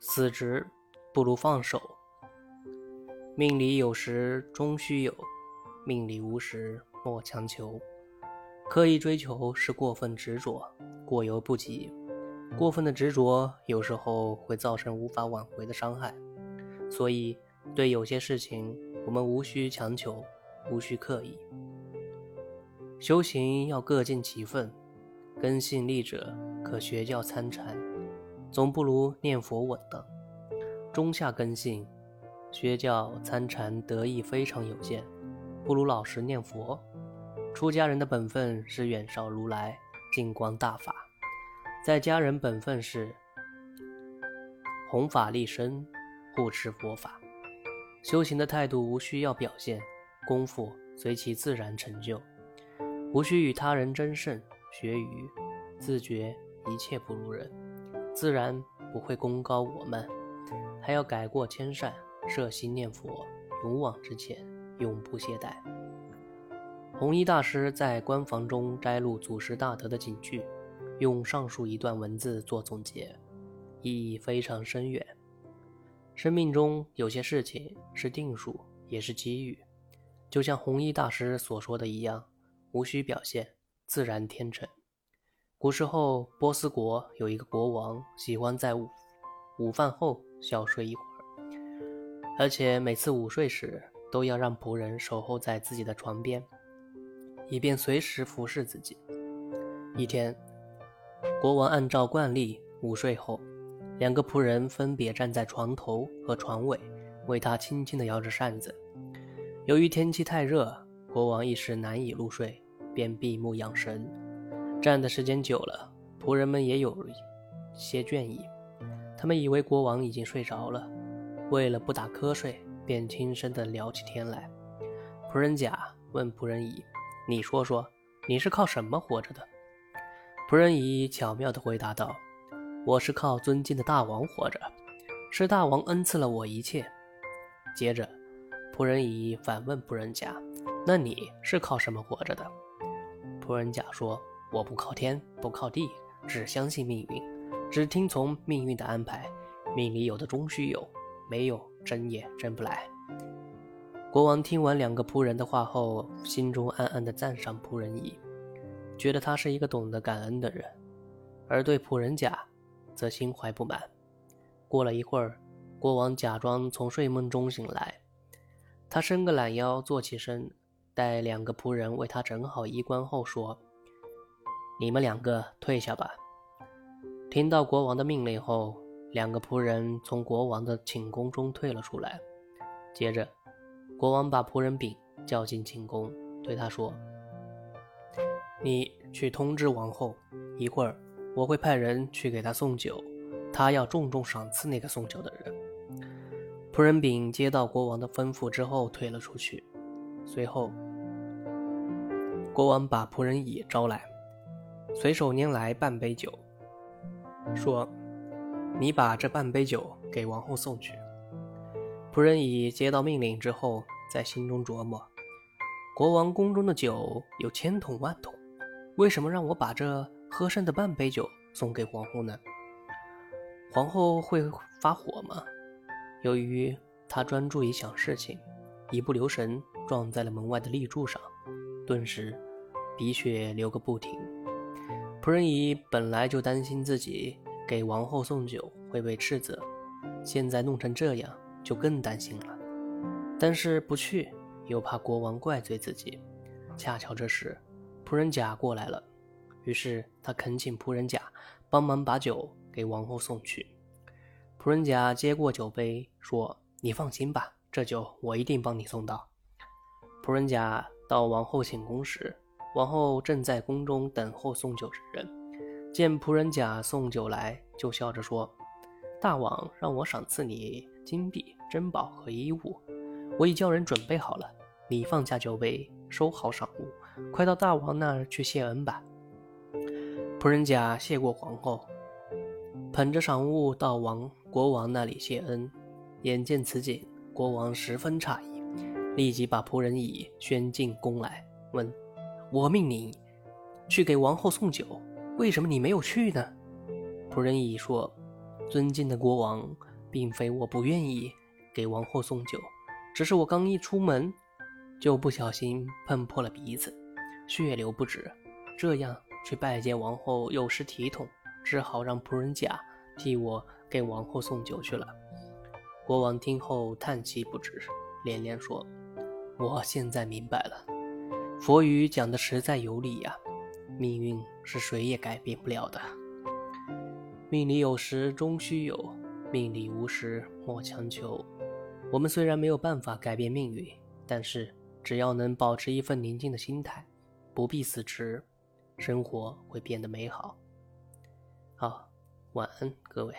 死之不如放手。命里有时终须有，命里无时莫强求。刻意追求是过分执着，过犹不及。过分的执着有时候会造成无法挽回的伤害。所以，对有些事情，我们无需强求，无需刻意。修行要各尽其分，根性利者可学教参禅，总不如念佛稳当。中下根性。学教参禅得益非常有限，不如老实念佛。出家人的本分是远绍如来，净光大法；在家人本分是弘法立身，护持佛法。修行的态度无需要表现，功夫随其自然成就，无需与他人争胜学愚，自觉一切不如人，自然不会功高我慢，还要改过迁善。摄心念佛，勇往直前，永不懈怠。弘一大师在官房中摘录祖师大德的警句，用上述一段文字做总结，意义非常深远。生命中有些事情是定数，也是机遇，就像弘一大师所说的一样，无需表现，自然天成。古时候，波斯国有一个国王，喜欢在午午饭后小睡一会儿。而且每次午睡时，都要让仆人守候在自己的床边，以便随时服侍自己。一天，国王按照惯例午睡后，两个仆人分别站在床头和床尾，为他轻轻地摇着扇子。由于天气太热，国王一时难以入睡，便闭目养神。站的时间久了，仆人们也有些倦意，他们以为国王已经睡着了。为了不打瞌睡，便轻声地聊起天来。仆人甲问仆人乙：“你说说，你是靠什么活着的？”仆人乙巧妙地回答道：“我是靠尊敬的大王活着，是大王恩赐了我一切。”接着，仆人乙反问仆人甲：“那你是靠什么活着的？”仆人甲说：“我不靠天，不靠地，只相信命运，只听从命运的安排。命里有的终须有。”没有争也争不来。国王听完两个仆人的话后，心中暗暗地赞赏仆人乙，觉得他是一个懂得感恩的人；而对仆人甲，则心怀不满。过了一会儿，国王假装从睡梦中醒来，他伸个懒腰，坐起身，待两个仆人为他整好衣冠后，说：“你们两个退下吧。”听到国王的命令后。两个仆人从国王的寝宫中退了出来。接着，国王把仆人丙叫进寝宫，对他说：“你去通知王后，一会儿我会派人去给她送酒，他要重重赏赐那个送酒的人。”仆人丙接到国王的吩咐之后退了出去。随后，国王把仆人乙招来，随手拈来半杯酒，说。你把这半杯酒给王后送去。仆人乙接到命令之后，在心中琢磨：国王宫中的酒有千桶万桶，为什么让我把这喝剩的半杯酒送给皇后呢？皇后会发火吗？由于他专注于想事情，一不留神撞在了门外的立柱上，顿时鼻血流个不停。仆人乙本来就担心自己。给王后送酒会被斥责，现在弄成这样就更担心了。但是不去又怕国王怪罪自己。恰巧这时，仆人甲过来了，于是他恳请仆人甲帮忙把酒给王后送去。仆人甲接过酒杯，说：“你放心吧，这酒我一定帮你送到。”仆人甲到王后寝宫时，王后正在宫中等候送酒之人。见仆人甲送酒来，就笑着说：“大王让我赏赐你金币、珍宝和衣物，我已叫人准备好了。你放下酒杯，收好赏物，快到大王那儿去谢恩吧。”仆人甲谢过皇后，捧着赏物到王国王那里谢恩。眼见此景，国王十分诧异，立即把仆人乙宣进宫来，问：“我命你去给王后送酒。”为什么你没有去呢？仆人乙说：“尊敬的国王，并非我不愿意给王后送酒，只是我刚一出门，就不小心碰破了鼻子，血流不止。这样去拜见王后有失体统，只好让仆人甲替我给王后送酒去了。国王听后叹气不止，连连说：“我现在明白了，佛语讲的实在有理呀。命运是谁也改变不了的。”命里有时终须有，命里无时莫强求。我们虽然没有办法改变命运，但是只要能保持一份宁静的心态，不必死持，生活会变得美好。好，晚安，各位。